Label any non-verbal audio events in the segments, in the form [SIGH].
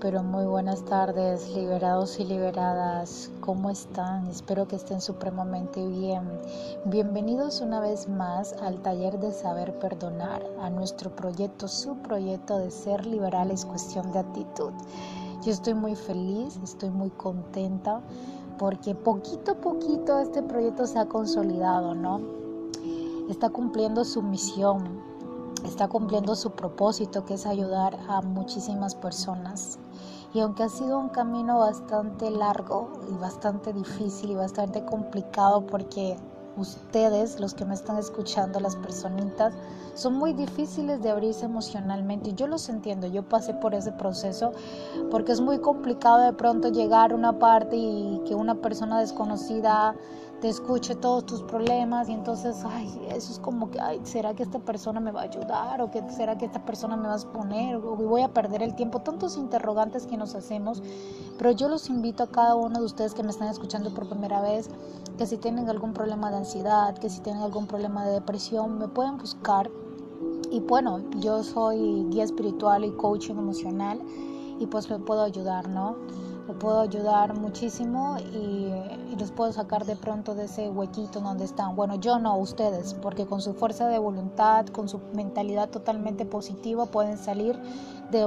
pero muy buenas tardes, liberados y liberadas. ¿Cómo están? Espero que estén supremamente bien. Bienvenidos una vez más al taller de saber perdonar, a nuestro proyecto, su proyecto de ser liberal es cuestión de actitud. Yo estoy muy feliz, estoy muy contenta porque poquito a poquito este proyecto se ha consolidado, ¿no? Está cumpliendo su misión, está cumpliendo su propósito, que es ayudar a muchísimas personas. Y aunque ha sido un camino bastante largo y bastante difícil y bastante complicado porque ustedes, los que me están escuchando, las personitas, son muy difíciles de abrirse emocionalmente. Y yo los entiendo, yo pasé por ese proceso porque es muy complicado de pronto llegar a una parte y que una persona desconocida te escuche todos tus problemas y entonces, ay, eso es como que, ay, ¿será que esta persona me va a ayudar? ¿O que será que esta persona me va a exponer? ¿O voy a perder el tiempo? Tantos interrogantes que nos hacemos, pero yo los invito a cada uno de ustedes que me están escuchando por primera vez, que si tienen algún problema de ansiedad, que si tienen algún problema de depresión, me pueden buscar. Y bueno, yo soy guía espiritual y coaching emocional y pues me puedo ayudar, ¿no? Le puedo ayudar muchísimo y, los puedo sacar de pronto de ese huequito donde están. Bueno, yo no, ustedes, porque con su fuerza de voluntad, con su mentalidad totalmente positiva, pueden salir de,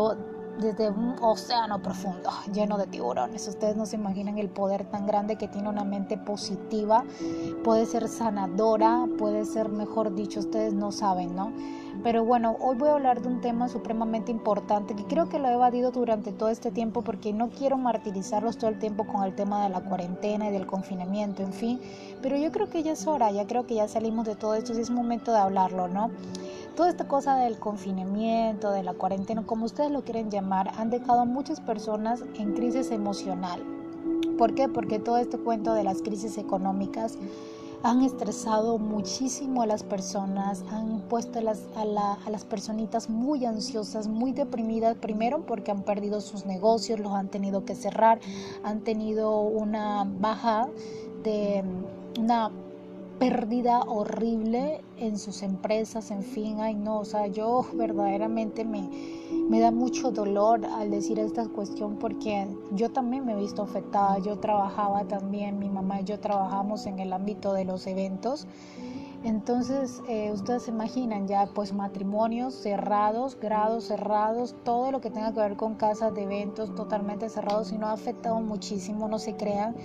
desde un océano profundo [LAUGHS] lleno de tiburones. Ustedes no se imaginan el poder tan grande que tiene una mente positiva. Puede ser sanadora, puede ser, mejor dicho, ustedes no saben, ¿no? Pero bueno, hoy voy a hablar de un tema supremamente importante que creo que lo he evadido durante todo este tiempo porque no quiero martirizarlos todo el tiempo con el tema de la cuarentena y del confinamiento, en fin. Pero yo creo que ya es hora, ya creo que ya salimos de todo esto y es momento de hablarlo, ¿no? Toda esta cosa del confinamiento, de la cuarentena, como ustedes lo quieren llamar, han dejado a muchas personas en crisis emocional. ¿Por qué? Porque todo este cuento de las crisis económicas han estresado muchísimo a las personas, han puesto a las, a, las personitas muy ansiosas, muy deprimidas, primero porque han perdido sus negocios, los han tenido que cerrar, han tenido una baja de una pérdida horrible en sus empresas, en fin, ay no, o sea, yo verdaderamente me, me da mucho dolor al decir esta cuestión porque yo también me he visto afectada, yo trabajaba también, mi mamá y yo trabajamos en el ámbito de los eventos. Entonces, eh, ustedes se imaginan ya, pues matrimonios cerrados, grados cerrados, todo lo que tenga que ver con casas de eventos totalmente cerrados y no ha afectado muchísimo, no se crean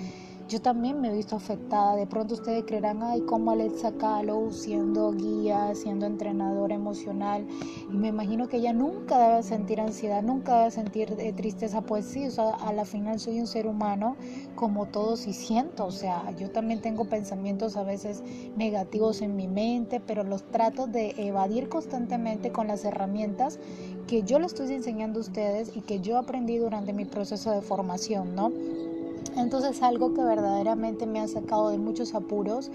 yo también me he visto afectada. De pronto ustedes creerán, ay, como Alexa Calo siendo guía, siendo entrenadora emocional. Y me imagino que ella nunca debe sentir ansiedad, nunca debe sentir eh, tristeza. Pues sí, o sea, a la final soy un ser humano como todos y siento. O sea, yo también tengo pensamientos a veces negativos en mi mente, pero los trato de evadir constantemente con las herramientas que yo les estoy enseñando a ustedes y que yo aprendí durante mi proceso de formación, ¿no? Entonces algo que verdaderamente me ha sacado de muchos apuros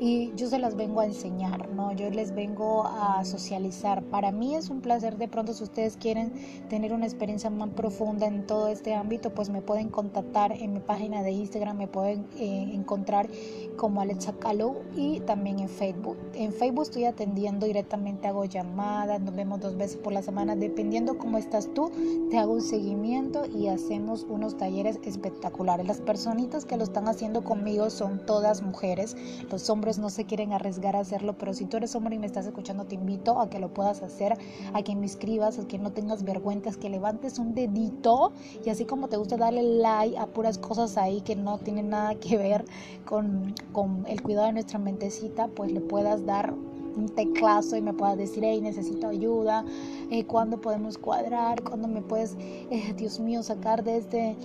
y yo se las vengo a enseñar, ¿no? Yo les vengo a socializar. Para mí es un placer de pronto si ustedes quieren tener una experiencia más profunda en todo este ámbito, pues me pueden contactar en mi página de Instagram, me pueden eh, encontrar como Alexa Calo y también en Facebook. En Facebook estoy atendiendo directamente, hago llamadas, nos vemos dos veces por la semana, dependiendo cómo estás tú, te hago un seguimiento y hacemos unos talleres espectaculares. Personitas que lo están haciendo conmigo son todas mujeres, los hombres no se quieren arriesgar a hacerlo, pero si tú eres hombre y me estás escuchando, te invito a que lo puedas hacer, a que me escribas, a que no tengas vergüenza, que levantes un dedito y así como te gusta darle like a puras cosas ahí que no tienen nada que ver con, con el cuidado de nuestra mentecita, pues le puedas dar un teclazo y me puedas decir, hey, necesito ayuda, eh, cuándo podemos cuadrar, cuándo me puedes, eh, Dios mío, sacar de este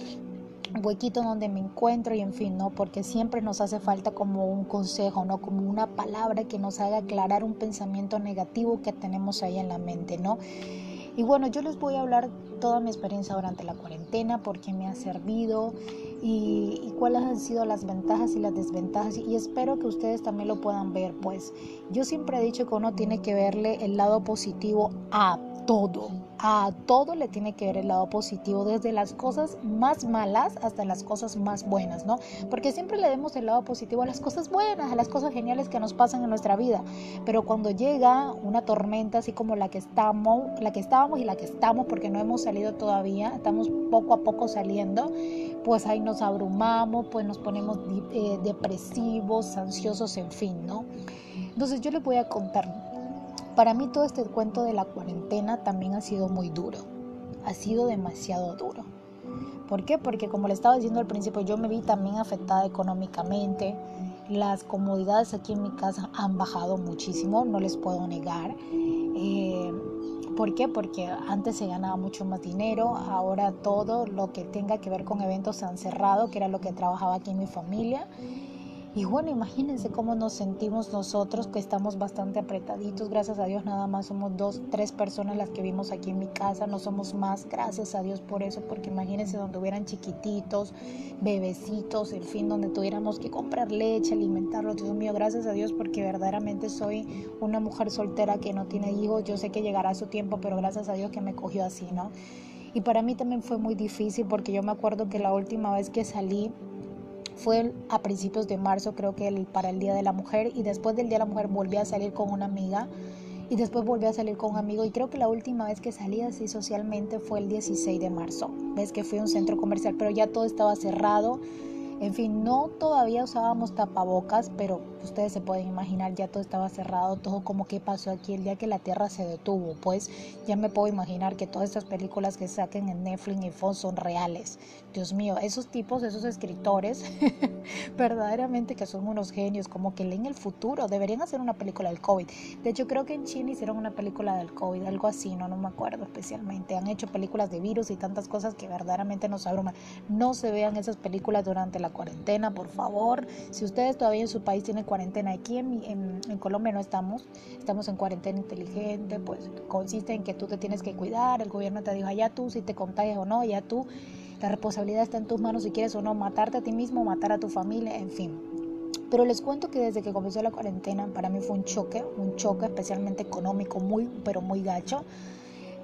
huequito donde me encuentro y en fin, ¿no? Porque siempre nos hace falta como un consejo, ¿no? Como una palabra que nos haga aclarar un pensamiento negativo que tenemos ahí en la mente, ¿no? Y bueno, yo les voy a hablar toda mi experiencia durante la cuarentena, por qué me ha servido y, y, cuáles han sido las ventajas y las desventajas. Y espero que ustedes también lo puedan ver, pues yo siempre he dicho que uno tiene que verle el lado positivo a todo a todo le tiene que ver el lado positivo, desde las cosas más malas hasta las cosas más buenas, ¿no? Porque siempre le demos el lado positivo a las cosas buenas, a las cosas geniales que nos pasan en nuestra vida. Pero cuando llega una tormenta así como la que estamos, la que estábamos y la que estamos, porque no hemos salido todavía, estamos poco a poco saliendo, pues ahí nos abrumamos, pues nos ponemos eh, depresivos, ansiosos, en fin, ¿no? Entonces yo les voy a contar para mí todo este cuento de la cuarentena también ha sido muy duro, ha sido demasiado duro. ¿Por qué? Porque como le estaba diciendo al principio, yo me vi también afectada económicamente. Las comodidades aquí en mi casa han bajado muchísimo, no les puedo negar. Eh, ¿Por qué? Porque antes se ganaba mucho más dinero, ahora todo lo que tenga que ver con eventos se han cerrado, que era lo que trabajaba aquí en mi familia. Y bueno, imagínense cómo nos sentimos nosotros, que estamos bastante apretaditos. Gracias a Dios, nada más somos dos, tres personas las que vimos aquí en mi casa. No somos más, gracias a Dios por eso, porque imagínense donde hubieran chiquititos, bebecitos, en fin, donde tuviéramos que comprar leche, alimentarlos. Dios mío, gracias a Dios, porque verdaderamente soy una mujer soltera que no tiene hijos. Yo sé que llegará su tiempo, pero gracias a Dios que me cogió así, ¿no? Y para mí también fue muy difícil, porque yo me acuerdo que la última vez que salí, fue a principios de marzo, creo que para el Día de la Mujer, y después del Día de la Mujer volví a salir con una amiga y después volví a salir con un amigo y creo que la última vez que salí así socialmente fue el 16 de marzo. Ves que fui a un centro comercial, pero ya todo estaba cerrado en fin, no todavía usábamos tapabocas, pero ustedes se pueden imaginar, ya todo estaba cerrado, todo como que pasó aquí el día que la Tierra se detuvo. Pues ya me puedo imaginar que todas estas películas que saquen en Netflix y Fox son reales. Dios mío, esos tipos, esos escritores, [LAUGHS] verdaderamente que son unos genios, como que leen el futuro. Deberían hacer una película del COVID. De hecho, creo que en China hicieron una película del COVID, algo así, no, no me acuerdo especialmente. Han hecho películas de virus y tantas cosas que verdaderamente nos abruman. No se vean esas películas durante la cuarentena, por favor. Si ustedes todavía en su país tienen cuarentena, aquí en, Colombia no estamos, estamos en cuarentena inteligente, pues consiste en que tú te tienes que cuidar, el gobierno te dijo, allá tú si te contagias o no, ya tú, la responsabilidad está en tus manos si quieres o no, matarte a ti mismo, matar a tu familia, en fin. Pero les cuento que desde que comenzó la cuarentena, para mí fue un choque, un choque especialmente económico, muy, pero muy gacho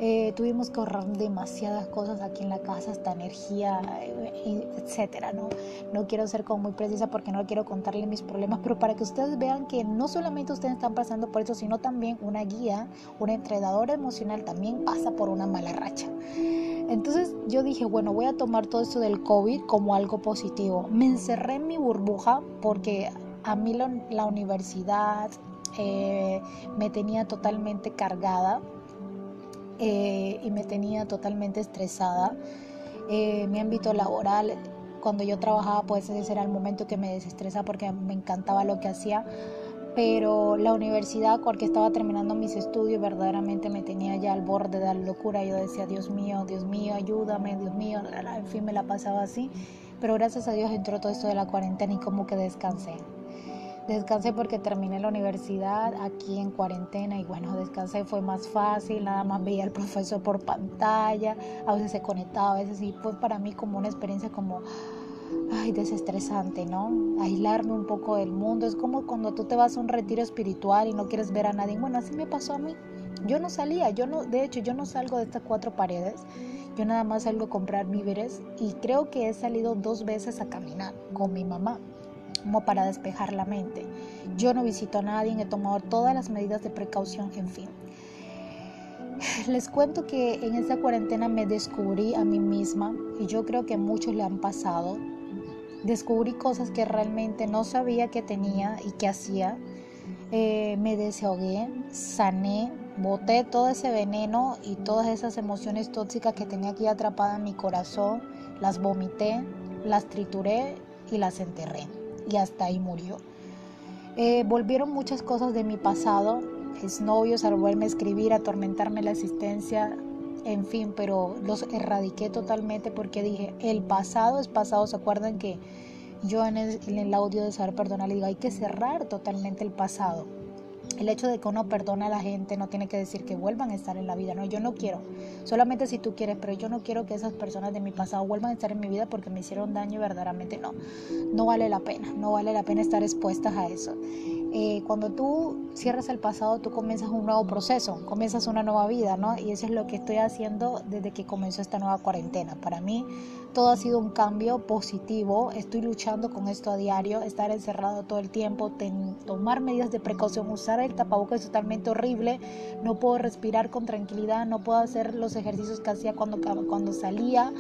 eh, tuvimos que ahorrar demasiadas cosas aquí en la casa, hasta energía, eh, etcétera, ¿no? No quiero ser como muy precisa porque no quiero contarle mis problemas, pero para que ustedes vean que no solamente ustedes están pasando por eso, sino también una guía, una entrenadora emocional también pasa por una mala racha. Entonces yo dije, bueno, voy a tomar todo esto del COVID como algo positivo. Me encerré en mi burbuja porque a mí la, universidad eh, me tenía totalmente cargada eh, y me tenía totalmente estresada. Eh, mi ámbito laboral, cuando yo trabajaba, pues ese era el momento que me desestresa porque me encantaba lo que hacía. Pero la universidad, porque estaba terminando mis estudios, verdaderamente me tenía ya al borde de la locura. Yo decía, Dios mío, Dios mío, ayúdame, Dios mío. En fin, me la pasaba así. Pero gracias a Dios entró todo esto de la cuarentena y como que descansé. Descansé porque terminé la universidad aquí en cuarentena y bueno, descansé fue más fácil, nada más veía al profesor por pantalla, a veces se conectaba, a veces y fue para mí como una experiencia como ay, desestresante, ¿no? Aislarme un poco del mundo, es como cuando tú te vas a un retiro espiritual y no quieres ver a nadie. Bueno, así me pasó a mí. Yo no salía, yo no, de hecho, yo no salgo de estas cuatro paredes. Yo nada más salgo a comprar víveres y creo que he salido dos veces a caminar con mi mamá como para despejar la mente. Yo no visito a nadie, he tomado todas las medidas de precaución, en fin. Les cuento que en esta cuarentena me descubrí a mí misma y yo creo que muchos le han pasado. Descubrí cosas que realmente no sabía que tenía y que hacía. Eh, me desahogué, sané, boté todo ese veneno y todas esas emociones tóxicas que tenía aquí atrapadas en mi corazón. Las vomité, las trituré y las enterré y hasta ahí murió. Eh, volvieron muchas cosas de mi pasado, exnovios al volverme a escribir, atormentarme la existencia, en fin, pero los erradiqué totalmente porque dije, el pasado es pasado, ¿se acuerdan que yo en el, en el audio de Saber Perdonar le digo, hay que cerrar totalmente el pasado? El hecho de que uno perdona a la gente no tiene que decir que vuelvan a estar en la vida. No, yo no quiero. Solamente si tú quieres, pero yo no quiero que esas personas de mi pasado vuelvan a estar en mi vida porque me hicieron daño verdaderamente no. No vale la pena. No vale la pena estar expuestas a eso. eh, cuando tú cierras el pasado, tú comienzas un nuevo proceso, comienzas una nueva vida, ¿no? Y eso es lo que estoy haciendo desde que comenzó esta nueva cuarentena. Para mí todo ha sido un cambio positivo, estoy luchando con esto a diario, estar encerrado todo el tiempo, tomar medidas de precaución, usar el tapabocas es totalmente horrible, no puedo respirar con tranquilidad, no puedo hacer los ejercicios que hacía cuando, cuando salía,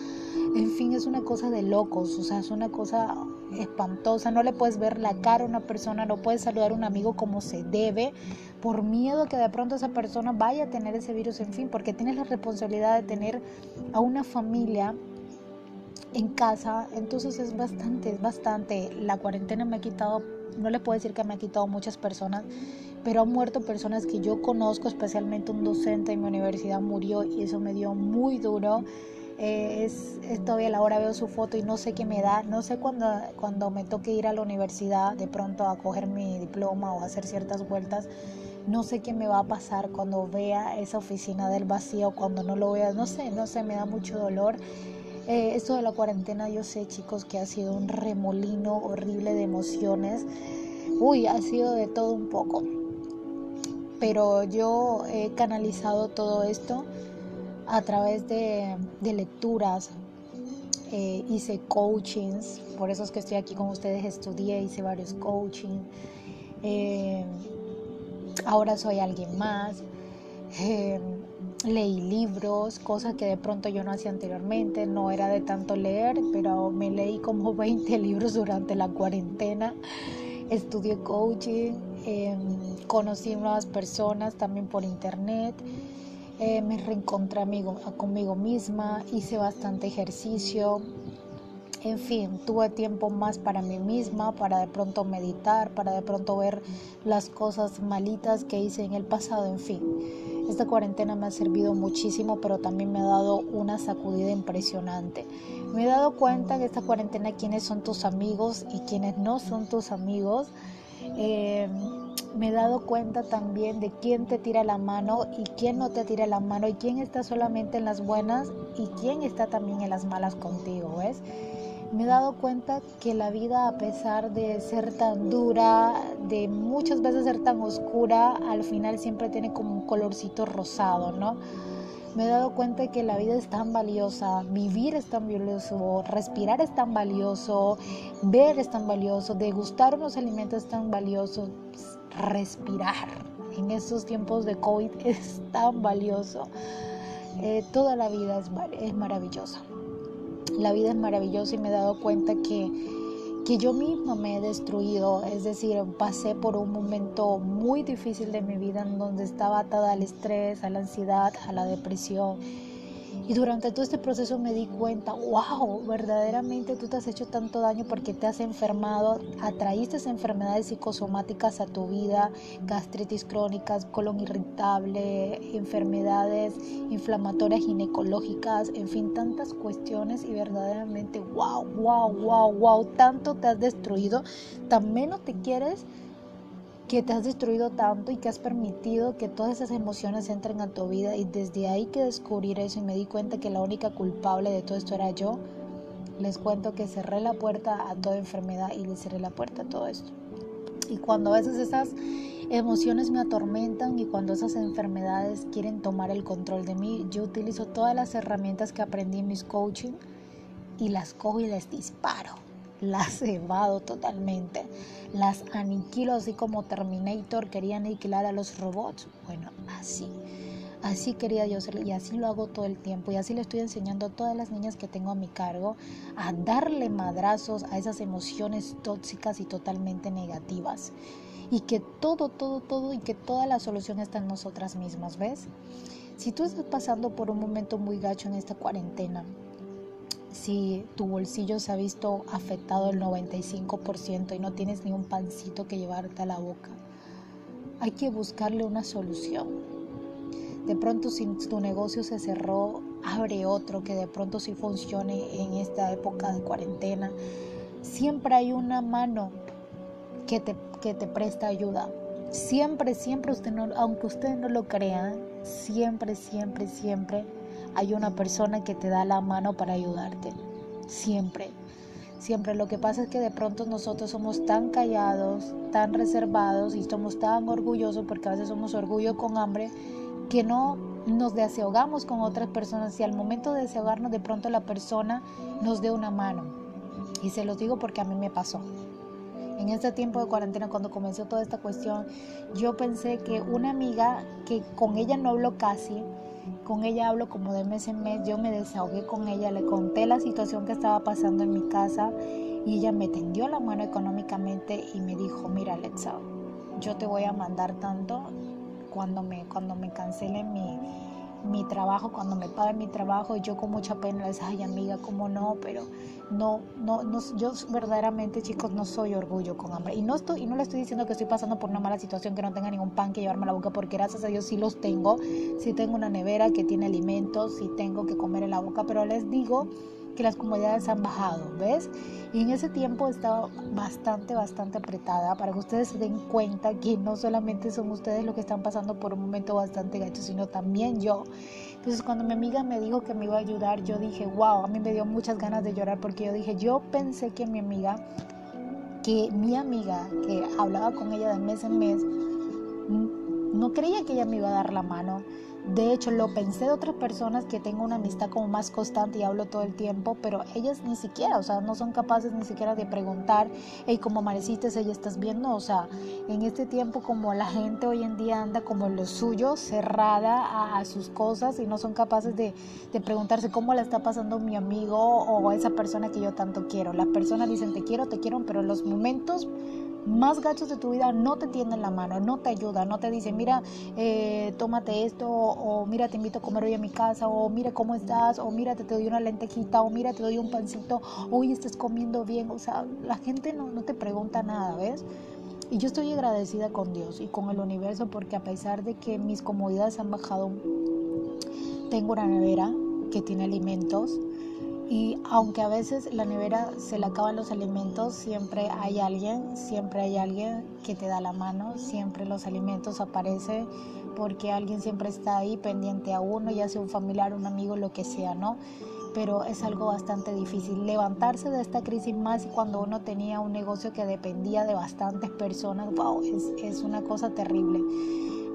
en fin, es una cosa de locos, o sea, es una cosa espantosa, no le puedes ver la cara a una persona, no puedes saludar a un amigo como se debe, por miedo que de pronto esa persona vaya a tener ese virus, en fin, porque tienes la responsabilidad de tener a una familia en casa, entonces es bastante, es bastante, la cuarentena me ha quitado, no le puedo decir que me ha quitado muchas personas, pero han muerto personas que yo conozco, especialmente un docente en mi universidad murió y eso me dio muy duro. Eh, es, todavía la hora veo su foto y no sé qué me da, no sé cuando, cuando me toque ir a la universidad de pronto a coger mi diploma o hacer ciertas vueltas, no sé qué me va a pasar cuando vea esa oficina del vacío, cuando no lo vea, no sé, no sé, me da mucho dolor. Eh, esto de la cuarentena yo sé chicos que ha sido un remolino horrible de emociones, uy, ha sido de todo un poco, pero yo he canalizado todo esto a través de, lecturas, eh, hice coachings, por eso es que estoy aquí con ustedes, estudié, hice varios coaching, eh, ahora soy alguien más, leí libros, cosas que de pronto yo no hacía anteriormente, no era de tanto leer, pero me leí como [LAUGHS] 20 libros durante la cuarentena, estudié coaching, conocí nuevas personas también por internet. Eh, me reencontré conmigo misma, hice bastante ejercicio, en fin, tuve tiempo más para mí misma, para de pronto meditar, para de pronto ver las cosas malitas que hice en el pasado, en fin. Esta cuarentena me ha servido muchísimo, pero también me ha dado una sacudida impresionante. Me he dado cuenta en esta cuarentena quiénes son tus amigos y quiénes no son tus amigos. Eh, me he dado cuenta también de quién te tira la mano y quién no te tira la mano y quién está solamente en las buenas y quién está también en las malas contigo, ¿ves? Me he dado cuenta que la vida, a pesar de ser tan dura, de muchas veces ser tan oscura, al final siempre tiene como un colorcito rosado, ¿no? me he dado cuenta que la vida es tan valiosa, vivir es tan valioso, respirar es tan valioso, ver es tan valioso, degustar unos alimentos es tan valioso, respirar en estos tiempos de COVID es tan valioso. Eh, toda la vida es maravillosa. La vida es maravillosa y me he dado cuenta que, que yo misma me he destruido. Es decir, pasé por un momento muy difícil de mi vida en donde estaba atada al estrés, a la ansiedad, a la depresión y durante todo este proceso me di cuenta, wow, verdaderamente tú te has hecho tanto daño porque te has enfermado, atraíste enfermedades psicosomáticas a tu vida, gastritis crónicas, colon irritable, enfermedades inflamatorias ginecológicas, en fin, tantas cuestiones y verdaderamente, wow, wow, wow, wow, tanto te has destruido, tan menos te quieres que te has destruido tanto y que has permitido que todas esas emociones entren a tu vida y desde ahí que descubrir eso y me di cuenta que la única culpable de todo esto era yo, les cuento que cerré la puerta a toda enfermedad y le cerré la puerta a todo esto. Y cuando a veces esas emociones me atormentan y cuando esas enfermedades quieren tomar el control de mí, yo utilizo todas las herramientas que aprendí en mis coaching y las cojo y les disparo las evado totalmente, las aniquilo así como Terminator quería aniquilar a los robots. Bueno, así. Así quería yo ser y así lo hago todo el tiempo y así le estoy enseñando a todas las niñas que tengo a mi cargo a darle madrazos a esas emociones tóxicas y totalmente negativas. Y que todo, todo, todo y que toda la solución está en nosotras mismas, ¿ves? Si tú estás pasando por un momento muy gacho en esta cuarentena, si tu bolsillo se ha visto afectado el 95% y no tienes ni un pancito que llevarte a la boca, hay que buscarle una solución. De pronto si tu negocio se cerró, abre otro que de pronto sí funcione en esta época de cuarentena. Siempre hay una mano que te, que te presta ayuda. Siempre, siempre, usted no, aunque usted no lo crea, siempre, siempre, siempre hay una persona que te da la mano para ayudarte. Siempre. Siempre lo que pasa es que de pronto nosotros somos tan callados, tan reservados y somos tan orgullosos porque a veces somos orgullo con hambre que no nos desahogamos con otras personas y al momento de desahogarnos de pronto la persona nos dé una mano. Y se los digo porque a mí me pasó. En este tiempo de cuarentena, cuando comenzó toda esta cuestión, yo pensé que una amiga que con ella no hablo casi, con ella hablo como de mes en mes, yo me desahogué con ella, le conté la situación que estaba pasando en mi casa y ella me tendió la mano económicamente y me dijo, mira Alexa, yo te voy a mandar tanto cuando me, cuando me cancelen mi, mi trabajo, cuando me paguen mi trabajo, yo con mucha pena les ay amiga, cómo no, pero no, no, no, yo verdaderamente chicos no soy orgullo con hambre. Y no estoy, y no le estoy diciendo que estoy pasando por una mala situación, que no tenga ningún pan que llevarme a la boca, porque gracias a Dios sí los tengo, sí tengo una nevera que tiene alimentos, sí tengo que comer en la boca, pero les digo que las comodidades han bajado, ¿ves? Y en ese tiempo estaba bastante, bastante apretada para que ustedes se den cuenta que no solamente son ustedes los que están pasando por un momento bastante gacho, sino también yo. Entonces cuando mi amiga me dijo que me iba a ayudar, yo dije, wow, a mí me dio muchas ganas de llorar porque yo dije, yo pensé que mi amiga, que mi amiga, que hablaba con ella de mes en mes, no creía que ella me iba a dar la mano de hecho, lo pensé de otras personas que tengo una amistad como más constante y hablo todo el tiempo, pero ellas ni siquiera, o sea, no son capaces ni siquiera de preguntar, hey, ¿cómo amaneciste? ¿Ella estás viendo? O sea, en este tiempo como la gente hoy en día anda como lo suyo, cerrada a, sus cosas y no son capaces de, de preguntarse cómo le está pasando mi amigo o a esa persona que yo tanto quiero. Las personas dicen te quiero, te quiero, pero los momentos más gachos de tu vida no te tienden la mano, no te ayudan, no te dicen, mira, eh, tómate esto, o, mira, te invito a comer hoy a mi casa, o mira cómo estás, o mira, te, doy una lentejita, o mira, te doy un pancito, hoy estás comiendo bien, o sea, la gente no, no te pregunta nada, ¿ves? Y yo estoy agradecida con Dios y con el universo porque a pesar de que mis comodidades han bajado, tengo una nevera que tiene alimentos, y aunque a veces la nevera se le acaban los alimentos, siempre hay alguien, siempre hay alguien que te da la mano, siempre los alimentos aparecen porque alguien siempre está ahí pendiente a uno, ya sea un familiar, un amigo, lo que sea, ¿no? Pero es algo bastante difícil levantarse de esta crisis más cuando uno tenía un negocio que dependía de bastantes personas, wow, es, es una cosa terrible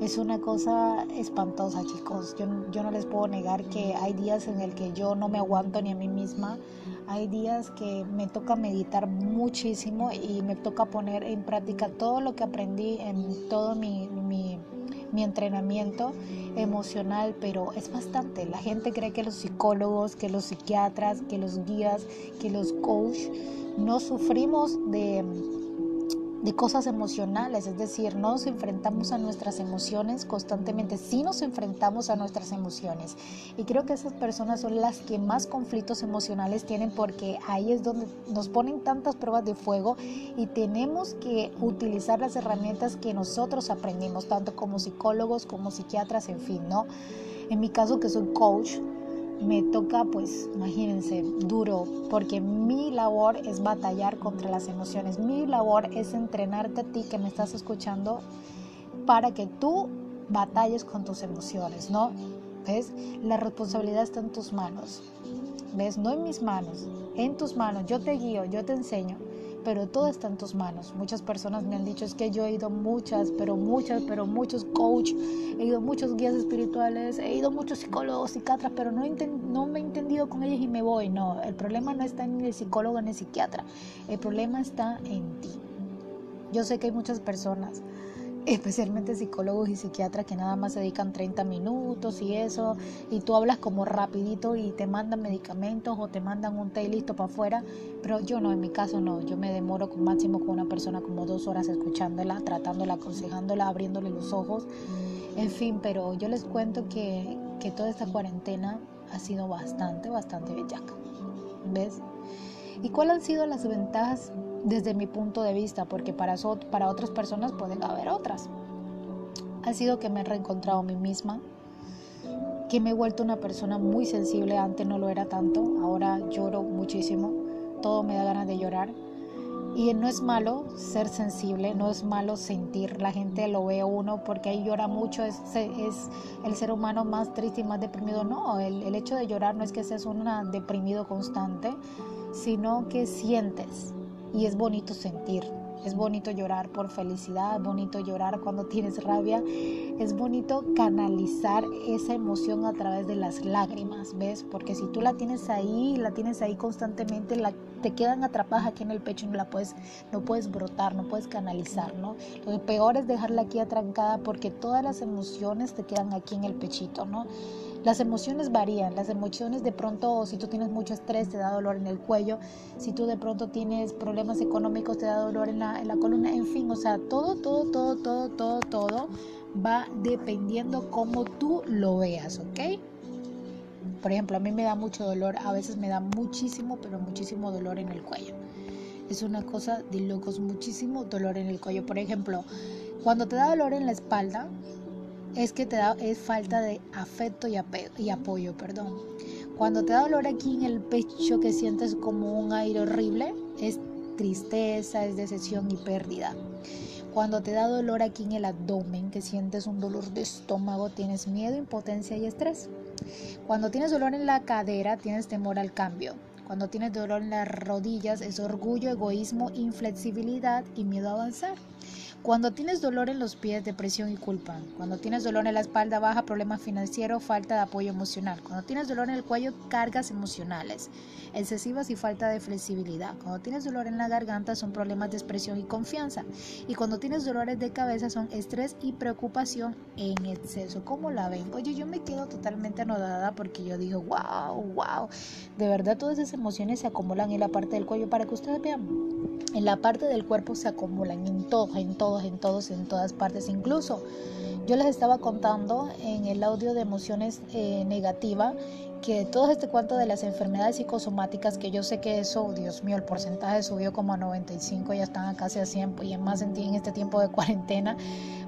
es una cosa espantosa, chicos. Yo, yo no les puedo negar que hay días en el que yo no me aguanto ni a mí misma. Hay días que me toca meditar muchísimo y me toca poner en práctica todo lo que aprendí en todo mi, mi, mi entrenamiento emocional, pero es bastante. La gente cree que los psicólogos, que los psiquiatras, que los guías, que los coaches no sufrimos de de cosas emocionales, es decir, no nos enfrentamos a nuestras emociones constantemente, sí nos enfrentamos a nuestras emociones. Y creo que esas personas son las que más conflictos emocionales tienen porque ahí es donde nos ponen tantas pruebas de fuego y tenemos que utilizar las herramientas que nosotros aprendimos, tanto como psicólogos, como psiquiatras, en fin, ¿no? En mi caso que soy coach, me toca, pues, imagínense, duro, porque mi labor es batallar contra las emociones. Mi labor es entrenarte a ti que me estás escuchando para que tú batalles con tus emociones, ¿no? ¿Ves? La responsabilidad está en tus manos. ¿Ves? No en mis manos, en tus manos. Yo te guío, yo te enseño pero todo está en tus manos. Muchas personas me han dicho es que yo he ido muchas, pero muchas, pero muchos coach, he ido muchos guías espirituales, he ido muchos psicólogos, psiquiatras, pero no, no me he entendido con ellos y me voy. No, el problema no está en el psicólogo ni el psiquiatra, el problema está en ti. Yo sé que hay muchas personas especialmente psicólogos y psiquiatras que nada más se dedican 30 minutos y eso, y tú hablas como rapidito y te mandan medicamentos o te mandan un té listo para afuera, pero yo no, en mi caso no, yo me demoro con máximo con una persona como dos horas escuchándola, tratándola, aconsejándola, abriéndole los ojos, en fin, pero yo les cuento que, que toda esta cuarentena ha sido bastante, bastante bellaca, ¿ves? ¿Y cuáles han sido las ventajas desde mi punto de vista, porque para, para otras personas pueden haber otras. Ha sido que me he reencontrado a mí misma, que me he vuelto una persona muy sensible, antes no lo era tanto, ahora lloro muchísimo, todo me da ganas de llorar. Y no es malo ser sensible, no es malo sentir. La gente lo ve a uno porque ahí llora mucho, es, es el ser humano más triste y más deprimido. No, el, el hecho de llorar no es que seas un deprimido constante, sino que sientes y es bonito sentir. Es bonito llorar por felicidad, es bonito llorar cuando [LAUGHS] tienes rabia, es bonito canalizar esa emoción a través de las lágrimas, ¿ves? Porque si tú la tienes ahí, la tienes ahí constantemente, la, te quedan atrapadas aquí en el pecho y no la puedes, no puedes brotar, no puedes canalizar, ¿no? Lo peor es dejarla aquí atrancada porque todas las emociones te quedan aquí en el pechito, ¿no? Las emociones varían, las emociones de pronto, si tú tienes mucho estrés, te da dolor en el cuello, si tú de pronto tienes problemas económicos, te da dolor en la, en la columna, en fin, o sea, todo, todo, todo, todo, todo, todo va dependiendo cómo tú lo veas, ¿ok? Por ejemplo, a mí me da mucho dolor, a veces me da muchísimo, pero muchísimo dolor en el cuello. Es una cosa de locos, muchísimo dolor en el cuello. Por ejemplo, cuando te da dolor en la espalda, es que te da es falta de afecto y, y apoyo, perdón. Cuando te da dolor aquí en el pecho que sientes como un aire horrible, es tristeza, es decepción y pérdida. Cuando te da dolor aquí en el abdomen, que sientes un dolor de estómago, tienes miedo, impotencia y estrés. Cuando tienes dolor en la cadera, tienes temor al cambio. Cuando tienes dolor en las rodillas, es orgullo, egoísmo, inflexibilidad y miedo a avanzar. Cuando tienes dolor en los pies, depresión y culpa. Cuando tienes dolor en la espalda baja, problemas financieros, falta de apoyo emocional. Cuando tienes dolor en el cuello, cargas emocionales excesivas y falta de flexibilidad. Cuando tienes dolor en la garganta, son problemas de expresión y confianza. Y cuando tienes dolores de cabeza, son estrés y preocupación en exceso. ¿Cómo la ven? Oye, yo me quedo totalmente anodada porque yo digo, wow, wow. De verdad, todas esas emociones se acumulan en la parte del cuello para que ustedes vean. En la parte del cuerpo se acumulan en todo, en todo en todos, en todas partes. Incluso yo les estaba contando en el audio de emociones eh, negativa que todo este cuento de las enfermedades psicosomáticas, que yo sé que eso, Dios mío, el porcentaje subió como a 95, ya están casi a 100 y más en, en este tiempo de [LAUGHS] cuarentena,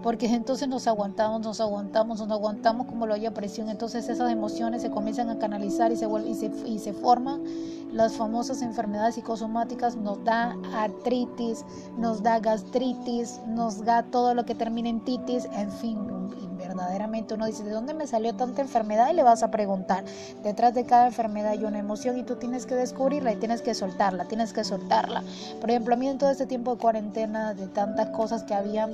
porque entonces nos aguantamos, nos aguantamos, nos aguantamos como lo haya presión, entonces esas emociones se comienzan a canalizar y se, vuelve, y se, y se forman las famosas enfermedades psicosomáticas, nos da artritis, nos da gastritis, nos da todo lo que termina en titis, en fin, verdaderamente uno dice, ¿de dónde me salió tanta enfermedad? Y le vas a preguntar. Detrás de cada enfermedad hay una emoción y tú tienes que descubrirla y tienes que soltarla, tienes que soltarla. Por ejemplo, a mí en todo este tiempo de cuarentena, de tantas cosas que había,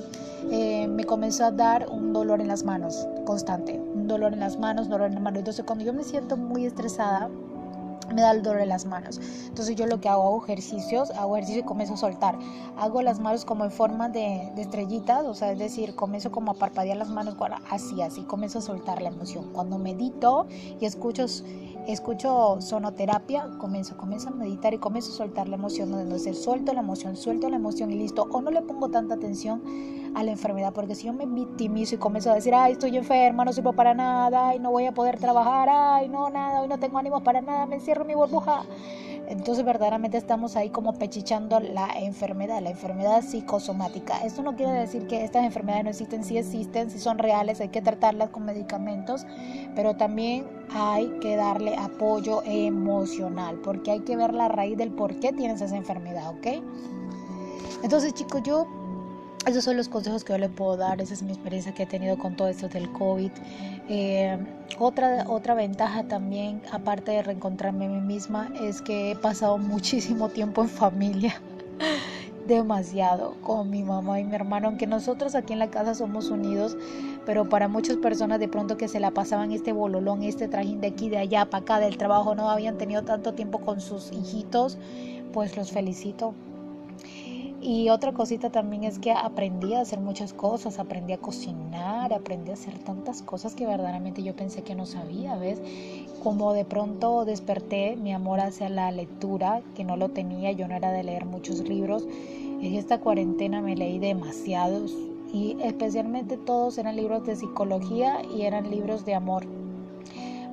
eh, me comenzó a dar un dolor en las manos constante, un dolor en las manos, dolor en las manos. Entonces cuando yo me siento muy estresada, me da el dolor en las manos. Entonces yo lo que hago, hago ejercicios, hago ejercicio y comienzo a soltar. Hago las manos como en forma de, estrellitas, o sea, es decir, comienzo como a parpadear las manos, así, así, comienzo a soltar la emoción. Cuando medito y escucho escucho sonoterapia, comienzo, comienzo a meditar y comienzo a soltar la emoción, donde suelto la emoción, suelto la emoción y listo, o no le pongo tanta atención a la enfermedad, porque si yo me victimizo y comienzo a decir, ay, estoy enferma, no sirvo para nada, ay, no voy a poder trabajar, ay, no, nada, hoy no tengo ánimos para nada, me encierro en mi burbuja, entonces verdaderamente estamos ahí como pechichando la enfermedad, la enfermedad psicosomática. Esto no quiere decir que estas enfermedades no existen, sí existen, sí son reales, hay que tratarlas con medicamentos, pero también hay que darle apoyo emocional, porque hay que ver la raíz del por qué tienes esa enfermedad, ¿ok? Entonces chicos, yo esos son los consejos que yo les puedo dar, esa es mi experiencia que he tenido con todo esto del COVID. Eh, otra, otra ventaja también, aparte de reencontrarme a mí misma, es que he pasado muchísimo tiempo en familia, [LAUGHS] demasiado, con mi mamá y mi hermano, aunque nosotros aquí en la casa somos unidos, pero para muchas personas de pronto que se la pasaban este bololón, este trajín de aquí, de allá, para acá, del trabajo, no habían tenido tanto tiempo con sus hijitos, pues los felicito y otra cosita también es que aprendí a hacer muchas cosas, aprendí a cocinar, aprendí a hacer tantas cosas que verdaderamente yo pensé que no sabía, ¿ves? Como de pronto desperté mi amor hacia la lectura, que no lo tenía, yo no era de leer muchos libros. En esta cuarentena me leí demasiados y especialmente todos eran libros de psicología y eran libros de amor.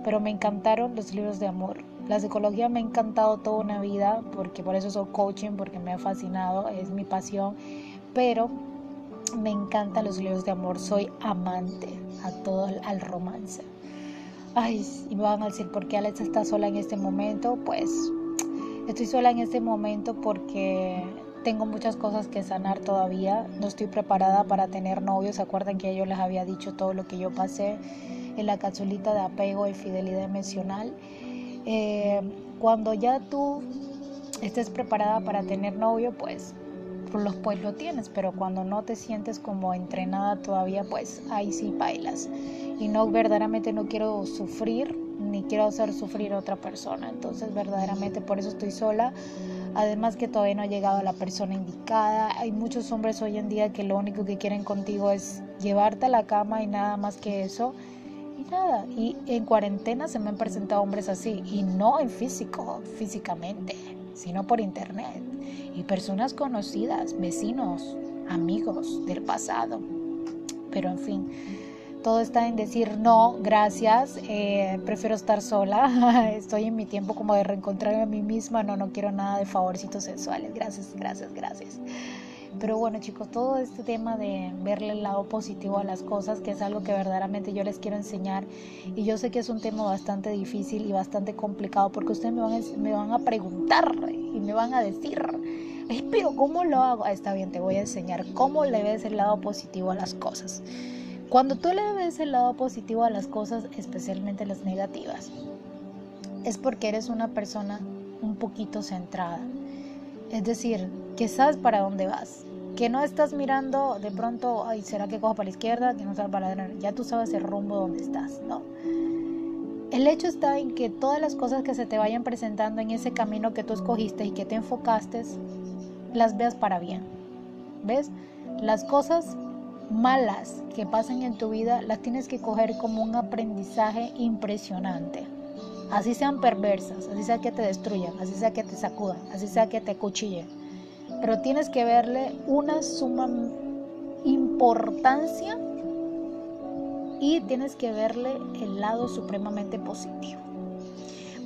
Pero me encantaron los libros de amor la psicología me ha encantado toda una vida, porque por eso soy coaching, porque me ha fascinado, es mi pasión, pero me encantan los libros de amor, soy amante a todo al romance. Ay, y me van a decir, ¿por qué Alexa está sola en este momento? Pues estoy sola en este momento porque tengo muchas cosas que sanar todavía. No estoy preparada para tener novios. ¿Se acuerdan que yo les había dicho todo lo que yo pasé en la capsulita de apego y fidelidad emocional? Eh, cuando ya tú estés preparada para tener novio, pues los pues lo tienes, pero cuando no te sientes como entrenada todavía, pues ahí sí bailas. Y no verdaderamente no quiero sufrir ni quiero hacer sufrir a otra persona. Entonces verdaderamente por eso estoy sola. Además que todavía no ha llegado la persona indicada. Hay muchos hombres hoy en día que lo único que quieren contigo es llevarte a la cama y nada más que eso. Y nada, y en cuarentena se me han presentado hombres así, y no en físico, físicamente, sino por internet. Y personas conocidas, vecinos, amigos del pasado. Pero en fin, todo está en decir no, gracias, eh, prefiero estar sola, [LAUGHS] estoy en mi tiempo como de reencontrarme a mí misma, no, no quiero nada de favorcitos sexuales, gracias, gracias, gracias. Pero bueno chicos, todo este tema de verle el lado positivo a las cosas, que es algo que verdaderamente yo les quiero enseñar, y yo sé que es un tema bastante difícil y bastante complicado, porque ustedes me van a, me van a preguntar y me van a decir, pero ¿cómo lo hago? Ah, está bien, te voy a enseñar cómo le ves el lado positivo a las cosas. Cuando tú le ves el lado positivo a las cosas, especialmente las negativas, es porque eres una persona un poquito centrada. Es decir, que sabes para dónde vas. Que no estás mirando de pronto, ay, ¿será que cojo para la izquierda? Que no sabes para la derecha. Ya tú sabes el rumbo donde estás, ¿no? El hecho está en que todas las cosas que se te vayan presentando en ese camino que tú escogiste y que te enfocaste, las veas para bien. ¿Ves? Las cosas malas que pasan en tu vida las tienes que coger como un aprendizaje impresionante. Así sean perversas, así sea que te destruyan, así sea que te sacudan, así sea que te cuchillen. Pero tienes que verle una suma importancia y tienes que verle el lado supremamente positivo.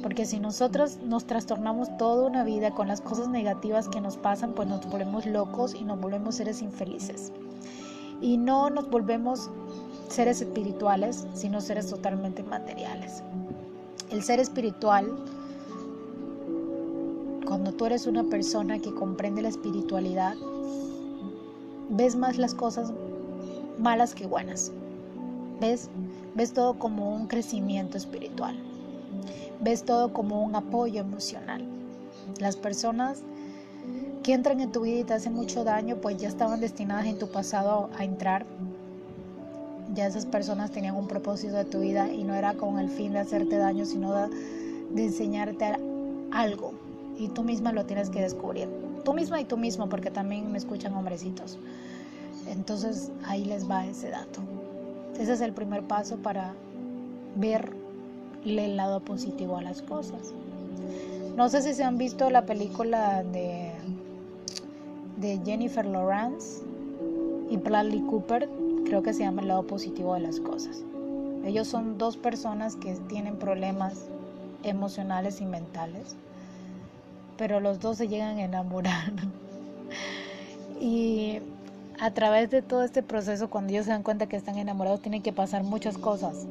Porque si nosotros nos trastornamos toda una vida con las cosas negativas que nos pasan, pues nos volvemos locos y nos volvemos seres infelices y no nos volvemos seres espirituales, sino seres totalmente materiales. El ser espiritual, cuando tú eres una persona que comprende la espiritualidad, ves más las cosas malas que buenas. ¿Ves? Ves todo como un crecimiento espiritual. Ves todo como un apoyo emocional. Las personas que entran en tu vida y te hacen mucho daño, pues ya estaban destinadas en tu pasado a entrar. Ya esas personas tenían un propósito de tu vida y no era con el fin de hacerte daño, sino de, enseñarte algo. Y tú misma lo tienes que descubrir. Tú misma y tú mismo, porque también me escuchan hombrecitos. Entonces ahí les va ese dato. Ese es el primer paso para ver el lado positivo a las cosas. No sé si se han visto la película de de Jennifer Lawrence y Bradley Cooper, creo que se llama el lado positivo de las cosas. Ellos son dos personas que tienen problemas emocionales y mentales, pero los dos se llegan a enamorar. [LAUGHS] y a través de todo este proceso, cuando ellos se dan cuenta que están enamorados, tienen que pasar muchas cosas.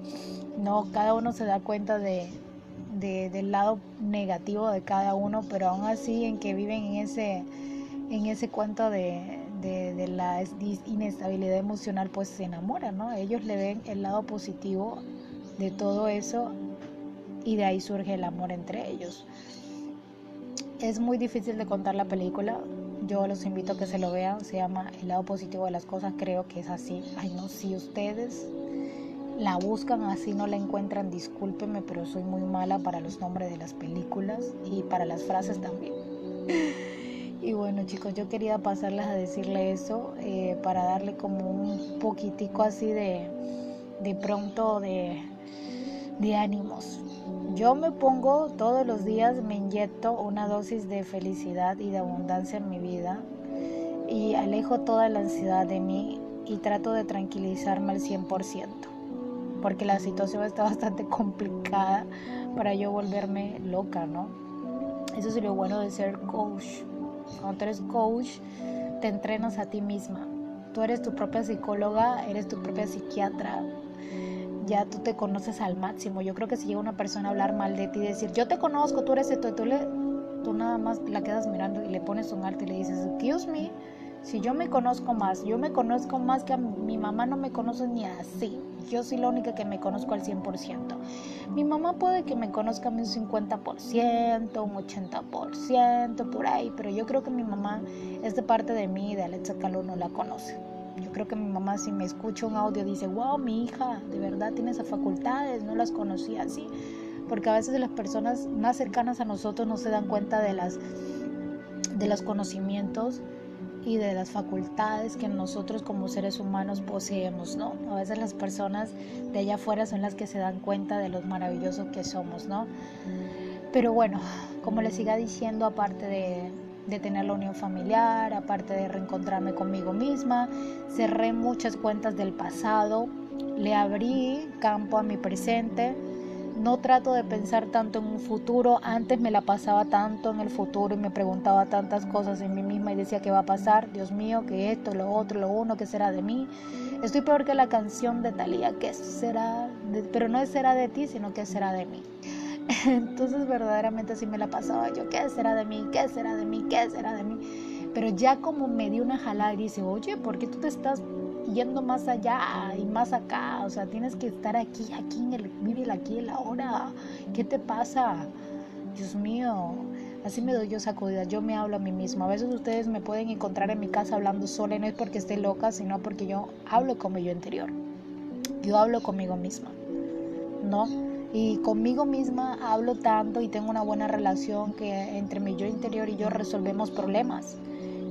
No, cada uno se da cuenta de, del lado negativo de cada uno, pero aún así en que viven en ese en ese cuento de, de, la inestabilidad emocional, pues se enamoran, ¿no? Ellos le ven el lado positivo de todo eso y de ahí surge el amor entre ellos. Es muy difícil de contar la película, yo los invito a que se lo vean, se llama El lado positivo de las cosas, creo que es así. Ay, no, si ustedes la buscan así no la encuentran, discúlpenme, pero soy muy mala para los nombres de las películas y para las frases también. [LAUGHS] Y bueno chicos, yo quería pasarles a decirle eso eh, para darle como un poquitico así de, de pronto de, de ánimos. Yo me pongo todos los días, me inyecto una dosis de felicidad y de abundancia en mi vida y alejo toda la ansiedad de mí y trato de tranquilizarme al 100%, porque la situación está [LAUGHS] bastante complicada para yo volverme loca, ¿no? Eso es lo bueno de ser coach, cuando tú eres coach, te entrenas a ti misma. Tú eres tu propia psicóloga, eres tu propia psiquiatra. Ya tú te conoces al máximo. Yo creo que si llega una persona a hablar mal de ti y decir, yo te conozco, tú eres esto, tú le tú nada más la quedas mirando y le pones un alto y le dices, excuse me, si yo me conozco más, yo me conozco más que a mi mamá no me conoce ni así. Yo soy la única que me conozco al 100%. Mi mamá puede que me conozca un 50%, un 80%, por ahí, pero yo creo que mi mamá, esta parte de mí, de Alexa Caló, no la conoce. Yo creo que mi mamá si me escucha un audio dice, wow, mi hija, de verdad tiene esas facultades, no las conocía así. Porque a veces las personas más cercanas a nosotros no se dan cuenta de, las, de los conocimientos y de las facultades que nosotros como seres humanos poseemos, ¿no? A veces las personas de allá afuera son las que se dan cuenta de lo maravillosos que somos, ¿no? Pero bueno, como les siga diciendo, aparte de, de tener la unión familiar, aparte de reencontrarme conmigo misma, cerré muchas cuentas del pasado, le abrí campo a mi presente, no trato de pensar tanto en un futuro, antes me la pasaba tanto en el futuro y me preguntaba tantas cosas en mí misma y decía qué va a pasar, Dios mío, que esto, lo otro, lo uno, qué será de mí. Estoy peor que la canción de Talía, qué será, pero no será de ti, sino que será de mí. Entonces verdaderamente así me la pasaba yo, ¿qué será de mí? ¿Qué será de mí? ¿Qué será de mí? Pero ya como me dio una jalada y dice, oye, ¿por qué tú te estás yendo más allá y más acá? O sea, tienes que estar aquí, aquí en el, vive aquí, el ahora. ¿Qué te pasa? Dios mío, así me doy yo sacudida, yo me hablo a mí misma. A veces ustedes me pueden encontrar en mi casa hablando sola y no es porque esté loca, sino porque yo hablo con mi yo interior. Yo hablo conmigo misma, ¿no? Y conmigo misma hablo tanto y tengo una buena relación que entre mi yo interior y yo resolvemos problemas.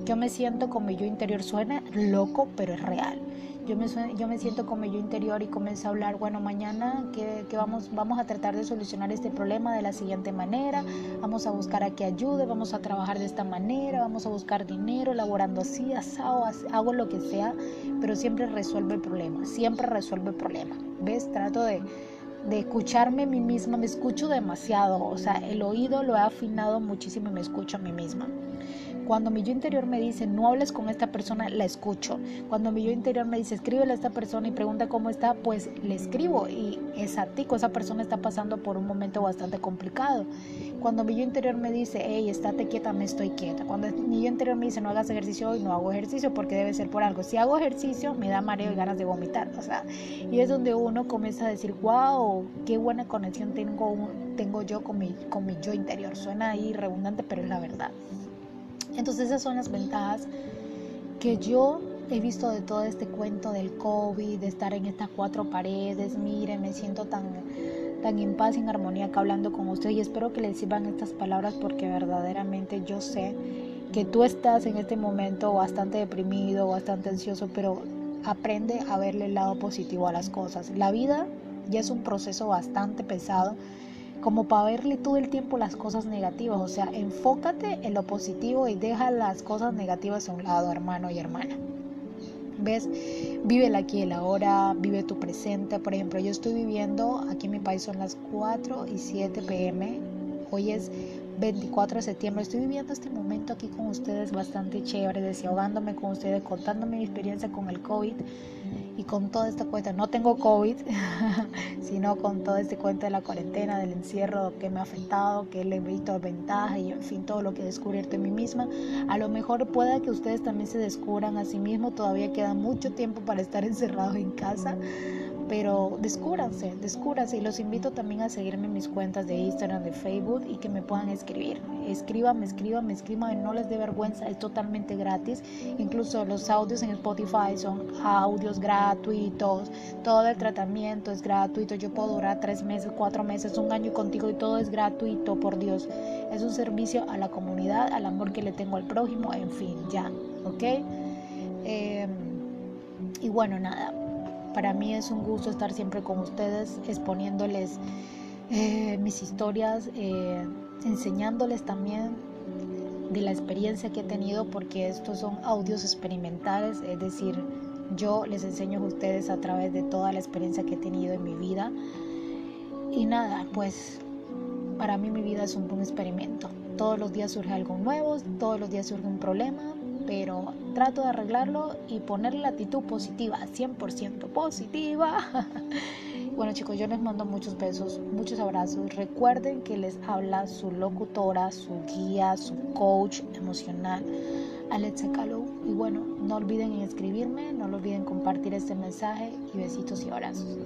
Yo me siento con mi yo interior, suena loco, pero es real. Yo me, yo me siento con mi yo interior y comienzo a hablar, bueno, mañana que, vamos, vamos a tratar de solucionar este problema de la siguiente manera, vamos a buscar a que ayude, vamos a trabajar de esta manera, vamos a buscar dinero, elaborando así, asado, hago lo que sea, pero siempre resuelve el problema, siempre resuelve el problema. ¿Ves? Trato de, de escucharme a mí misma, me escucho demasiado, o sea, el oído lo he afinado muchísimo y me escucho a mí misma. Cuando mi yo interior me dice, no hables con esta persona, la escucho. Cuando mi yo interior me dice, escríbele a esta persona y pregunta cómo está, pues le escribo y es tico, esa persona está pasando por un momento bastante complicado. Cuando mi yo interior me dice, hey, estate quieta, me estoy quieta. Cuando mi yo interior me dice, no hagas ejercicio hoy, no hago ejercicio porque debe ser por algo. Si hago ejercicio, me da mareo y ganas de vomitar. O sea, y es donde uno comienza a decir, wow, qué buena conexión tengo, tengo yo con mi, con mi yo interior. Suena ahí redundante, pero es la verdad. Entonces esas son las ventajas que yo he visto de todo este cuento del COVID, de estar en estas cuatro paredes. Miren, me siento tan, tan en paz y en armonía hablando con usted y espero que les sirvan estas palabras porque verdaderamente yo sé que tú estás en este momento bastante deprimido, bastante ansioso, pero aprende a verle el lado positivo a las cosas. La vida ya es un proceso bastante pesado como para verle todo el tiempo las cosas negativas. O sea, enfócate en lo positivo y deja las cosas negativas a un lado, hermano y hermana. ¿Ves? Vive el aquí y el ahora, vive tu presente. Por ejemplo, yo estoy viviendo, aquí en mi país son las 4 y 7 pm. Hoy es 24 de septiembre. Estoy viviendo este momento aquí con ustedes bastante chévere, desahogándome con ustedes, contándome mi experiencia con el COVID y con toda esta cuenta, no tengo COVID, [LAUGHS] sino con todo este cuento de la cuarentena, del encierro que me ha afectado, que le he visto ventaja y en fin todo lo que he descubierto en mí misma. A lo mejor pueda que ustedes también se descubran a sí mismos, todavía queda mucho tiempo para estar [LAUGHS] encerrados en casa pero descúbranse, descúbranse y los invito también a seguirme en mis cuentas de Instagram, de Facebook y que me puedan escribir. Escríbame, escríbame, escríbame, no les dé vergüenza, es totalmente gratis. Incluso los audios en Spotify son audios gratuitos, todo el tratamiento es gratuito. Yo puedo durar tres meses, cuatro meses, un año contigo y todo es gratuito, por Dios. Es un servicio a la comunidad, al amor que le tengo al prójimo, en fin, ya, ¿ok? Em, y bueno, nada, para mí es un gusto estar siempre con ustedes, exponiéndoles eh, mis historias, eh, enseñándoles también de la experiencia que he tenido, porque estos son audios experimentales, es decir, yo les enseño a ustedes a través de toda la experiencia que he tenido en mi vida. Y nada, pues para mí mi vida es un buen experimento. Todos los días surge algo nuevo, todos los días surge un problema, pero trato de arreglarlo y ponerle la actitud positiva, 100% positiva. [LAUGHS] Bueno chicos, yo les mando muchos besos, muchos abrazos. Recuerden que les habla su locutora, su guía, su coach emocional, Alexa Calou. Y bueno, no olviden escribirme, no olviden compartir este mensaje y besitos y abrazos.